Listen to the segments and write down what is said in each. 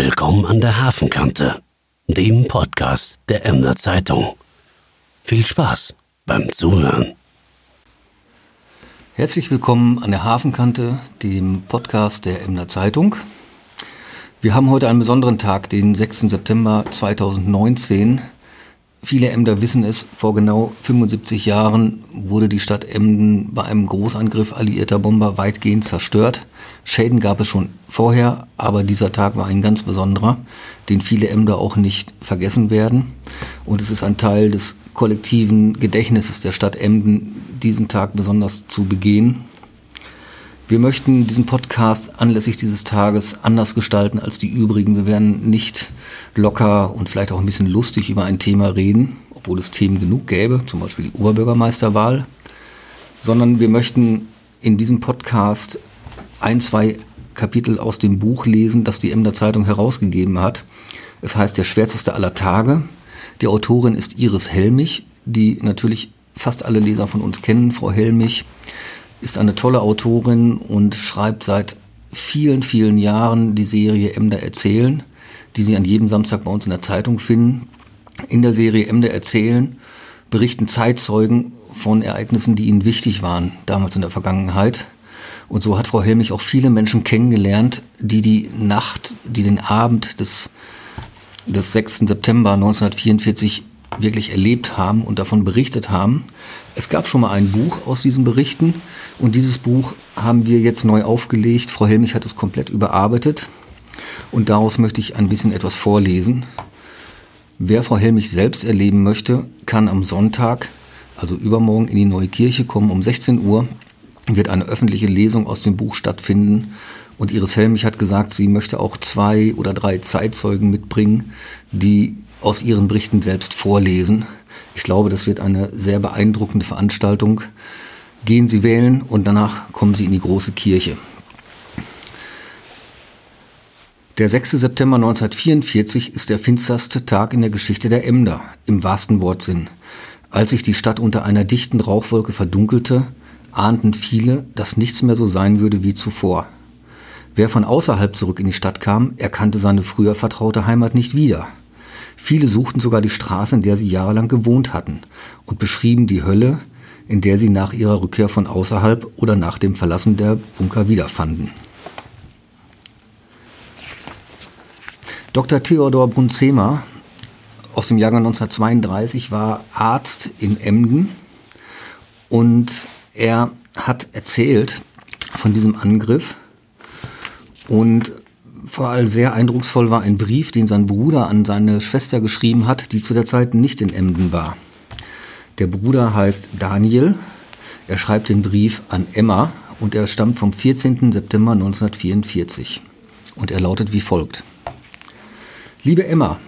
Willkommen an der Hafenkante, dem Podcast der Emder Zeitung. Viel Spaß beim Zuhören. Herzlich willkommen an der Hafenkante, dem Podcast der Emder Zeitung. Wir haben heute einen besonderen Tag, den 6. September 2019. Viele Emder wissen es, vor genau 75 Jahren wurde die Stadt Emden bei einem Großangriff alliierter Bomber weitgehend zerstört. Schäden gab es schon vorher, aber dieser Tag war ein ganz besonderer, den viele Emder auch nicht vergessen werden. Und es ist ein Teil des kollektiven Gedächtnisses der Stadt Emden, diesen Tag besonders zu begehen. Wir möchten diesen Podcast anlässlich dieses Tages anders gestalten als die übrigen. Wir werden nicht locker und vielleicht auch ein bisschen lustig über ein Thema reden, obwohl es Themen genug gäbe, zum Beispiel die Oberbürgermeisterwahl, sondern wir möchten in diesem Podcast ein, zwei Kapitel aus dem Buch lesen, das die Emder Zeitung herausgegeben hat. Es heißt Der schwärzeste aller Tage. Die Autorin ist Iris Helmich, die natürlich fast alle Leser von uns kennen. Frau Helmich ist eine tolle Autorin und schreibt seit vielen, vielen Jahren die Serie Emder erzählen, die Sie an jedem Samstag bei uns in der Zeitung finden. In der Serie Emder erzählen berichten Zeitzeugen von Ereignissen, die ihnen wichtig waren, damals in der Vergangenheit. Und so hat Frau Helmich auch viele Menschen kennengelernt, die die Nacht, die den Abend des, des 6. September 1944 wirklich erlebt haben und davon berichtet haben. Es gab schon mal ein Buch aus diesen Berichten und dieses Buch haben wir jetzt neu aufgelegt. Frau Helmich hat es komplett überarbeitet und daraus möchte ich ein bisschen etwas vorlesen. Wer Frau Helmich selbst erleben möchte, kann am Sonntag, also übermorgen, in die neue Kirche kommen. Um 16 Uhr wird eine öffentliche Lesung aus dem Buch stattfinden. Und Iris Helmich hat gesagt, sie möchte auch zwei oder drei Zeitzeugen mitbringen, die aus ihren Berichten selbst vorlesen. Ich glaube, das wird eine sehr beeindruckende Veranstaltung. Gehen Sie wählen und danach kommen Sie in die große Kirche. Der 6. September 1944 ist der finsterste Tag in der Geschichte der Emder, im wahrsten Wortsinn. Als sich die Stadt unter einer dichten Rauchwolke verdunkelte, ahnten viele, dass nichts mehr so sein würde wie zuvor. Wer von außerhalb zurück in die Stadt kam, erkannte seine früher vertraute Heimat nicht wieder. Viele suchten sogar die Straße, in der sie jahrelang gewohnt hatten, und beschrieben die Hölle, in der sie nach ihrer Rückkehr von außerhalb oder nach dem Verlassen der Bunker wiederfanden. Dr. Theodor Brunzema aus dem Jahrgang 1932 war Arzt in Emden und er hat erzählt von diesem Angriff und vor allem sehr eindrucksvoll war ein Brief, den sein Bruder an seine Schwester geschrieben hat, die zu der Zeit nicht in Emden war. Der Bruder heißt Daniel. Er schreibt den Brief an Emma und er stammt vom 14. September 1944. Und er lautet wie folgt. Liebe Emma,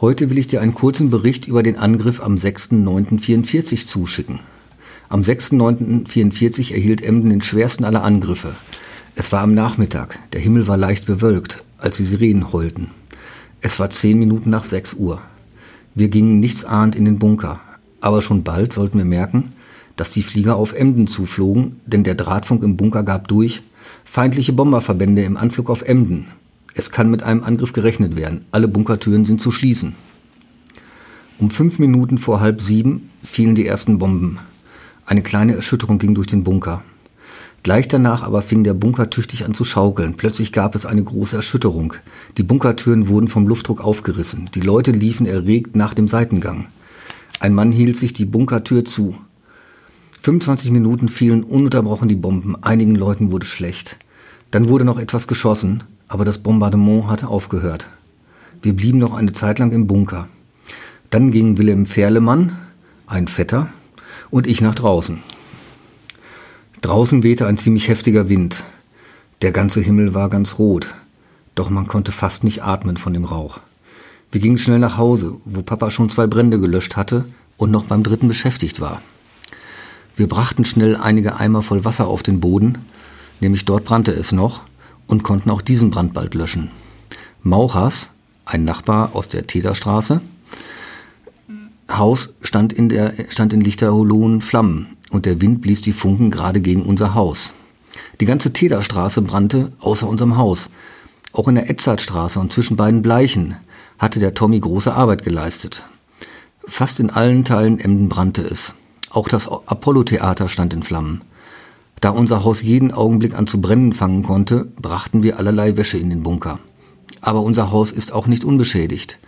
heute will ich dir einen kurzen Bericht über den Angriff am 6.9.44 zuschicken. Am 6.9.44 erhielt Emden den schwersten aller Angriffe. Es war am Nachmittag, der Himmel war leicht bewölkt, als die Sirenen heulten. Es war zehn Minuten nach sechs Uhr. Wir gingen nichtsahnd in den Bunker, aber schon bald sollten wir merken, dass die Flieger auf Emden zuflogen, denn der Drahtfunk im Bunker gab durch, feindliche Bomberverbände im Anflug auf Emden, es kann mit einem Angriff gerechnet werden. Alle Bunkertüren sind zu schließen. Um fünf Minuten vor halb sieben fielen die ersten Bomben. Eine kleine Erschütterung ging durch den Bunker. Gleich danach aber fing der Bunker tüchtig an zu schaukeln. Plötzlich gab es eine große Erschütterung. Die Bunkertüren wurden vom Luftdruck aufgerissen. Die Leute liefen erregt nach dem Seitengang. Ein Mann hielt sich die Bunkertür zu. 25 Minuten fielen ununterbrochen die Bomben. Einigen Leuten wurde schlecht. Dann wurde noch etwas geschossen aber das Bombardement hatte aufgehört. Wir blieben noch eine Zeit lang im Bunker. Dann gingen Wilhelm Ferlemann, ein Vetter, und ich nach draußen. Draußen wehte ein ziemlich heftiger Wind. Der ganze Himmel war ganz rot, doch man konnte fast nicht atmen von dem Rauch. Wir gingen schnell nach Hause, wo Papa schon zwei Brände gelöscht hatte und noch beim dritten beschäftigt war. Wir brachten schnell einige Eimer voll Wasser auf den Boden, nämlich dort brannte es noch, und konnten auch diesen Brand bald löschen. Mauchers, ein Nachbar aus der Täterstraße, Haus stand in, der, stand in lichterlohen Flammen und der Wind blies die Funken gerade gegen unser Haus. Die ganze Täterstraße brannte außer unserem Haus. Auch in der Edzardstraße und zwischen beiden Bleichen hatte der Tommy große Arbeit geleistet. Fast in allen Teilen Emden brannte es. Auch das Apollo-Theater stand in Flammen. Da unser Haus jeden Augenblick an zu brennen fangen konnte, brachten wir allerlei Wäsche in den Bunker. Aber unser Haus ist auch nicht unbeschädigt.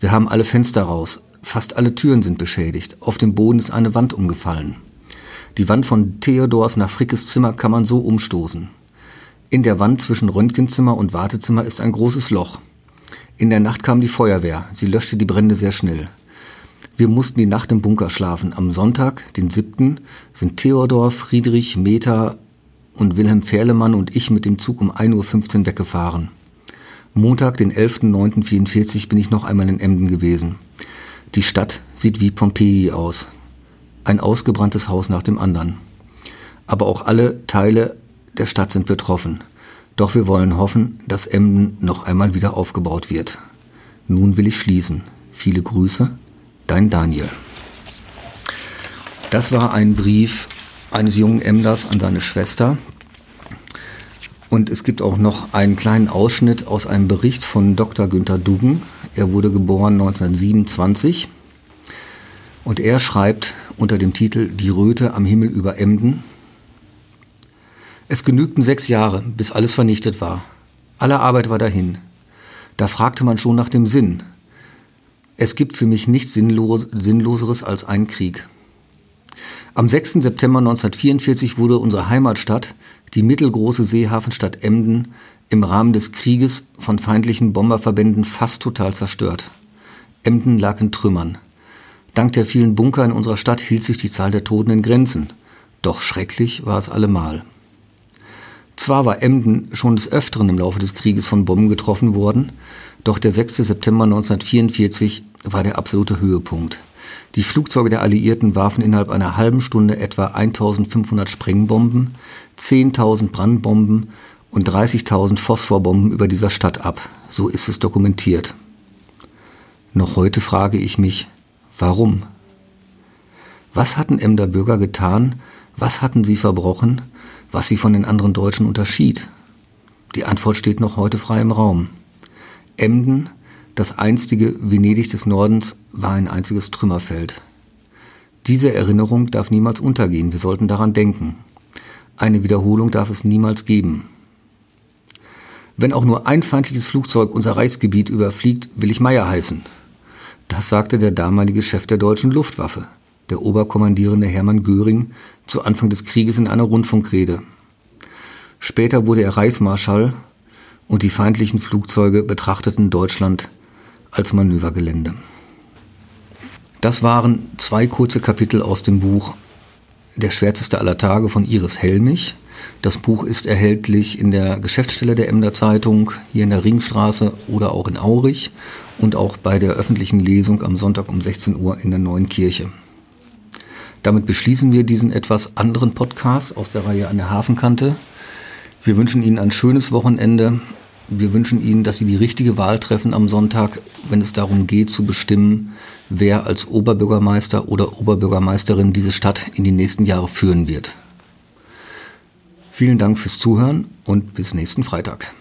Wir haben alle Fenster raus, fast alle Türen sind beschädigt, auf dem Boden ist eine Wand umgefallen. Die Wand von Theodors nach Frickes Zimmer kann man so umstoßen. In der Wand zwischen Röntgenzimmer und Wartezimmer ist ein großes Loch. In der Nacht kam die Feuerwehr, sie löschte die Brände sehr schnell. Wir mussten die Nacht im Bunker schlafen. Am Sonntag, den 7., sind Theodor, Friedrich, Meta und Wilhelm Ferlemann und ich mit dem Zug um 1.15 Uhr weggefahren. Montag, den 11.09.44 bin ich noch einmal in Emden gewesen. Die Stadt sieht wie Pompeji aus. Ein ausgebranntes Haus nach dem anderen. Aber auch alle Teile der Stadt sind betroffen. Doch wir wollen hoffen, dass Emden noch einmal wieder aufgebaut wird. Nun will ich schließen. Viele Grüße, dein Daniel. Das war ein Brief eines jungen Emders an seine Schwester. Und es gibt auch noch einen kleinen Ausschnitt aus einem Bericht von Dr. Günther Duggen. Er wurde geboren 1927 und er schreibt unter dem Titel Die Röte am Himmel über Emden. Es genügten sechs Jahre, bis alles vernichtet war. Alle Arbeit war dahin. Da fragte man schon nach dem Sinn. Es gibt für mich nichts Sinnlos Sinnloseres als einen Krieg. Am 6. September 1944 wurde unsere Heimatstadt, die mittelgroße Seehafenstadt Emden, im Rahmen des Krieges von feindlichen Bomberverbänden fast total zerstört. Emden lag in Trümmern. Dank der vielen Bunker in unserer Stadt hielt sich die Zahl der Toten in Grenzen. Doch schrecklich war es allemal. Zwar war Emden schon des Öfteren im Laufe des Krieges von Bomben getroffen worden, doch der 6. September 1944 war der absolute Höhepunkt. Die Flugzeuge der Alliierten warfen innerhalb einer halben Stunde etwa 1500 Sprengbomben, 10.000 Brandbomben und 30.000 Phosphorbomben über dieser Stadt ab. So ist es dokumentiert. Noch heute frage ich mich, warum? Was hatten Emder Bürger getan? Was hatten sie verbrochen? Was sie von den anderen Deutschen unterschied? Die Antwort steht noch heute frei im Raum. Emden das einstige Venedig des Nordens war ein einziges Trümmerfeld. Diese Erinnerung darf niemals untergehen, wir sollten daran denken. Eine Wiederholung darf es niemals geben. Wenn auch nur ein feindliches Flugzeug unser Reichsgebiet überfliegt, will ich Meier heißen. Das sagte der damalige Chef der deutschen Luftwaffe, der Oberkommandierende Hermann Göring, zu Anfang des Krieges in einer Rundfunkrede. Später wurde er Reichsmarschall und die feindlichen Flugzeuge betrachteten Deutschland als Manövergelände. Das waren zwei kurze Kapitel aus dem Buch Der schwärzeste aller Tage von Iris Helmich. Das Buch ist erhältlich in der Geschäftsstelle der Emder Zeitung, hier in der Ringstraße oder auch in Aurich und auch bei der öffentlichen Lesung am Sonntag um 16 Uhr in der Neuen Kirche. Damit beschließen wir diesen etwas anderen Podcast aus der Reihe an der Hafenkante. Wir wünschen Ihnen ein schönes Wochenende wir wünschen Ihnen, dass Sie die richtige Wahl treffen am Sonntag, wenn es darum geht zu bestimmen, wer als Oberbürgermeister oder Oberbürgermeisterin diese Stadt in die nächsten Jahre führen wird. Vielen Dank fürs Zuhören und bis nächsten Freitag.